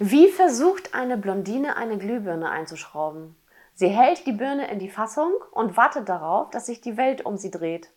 Wie versucht eine Blondine eine Glühbirne einzuschrauben? Sie hält die Birne in die Fassung und wartet darauf, dass sich die Welt um sie dreht.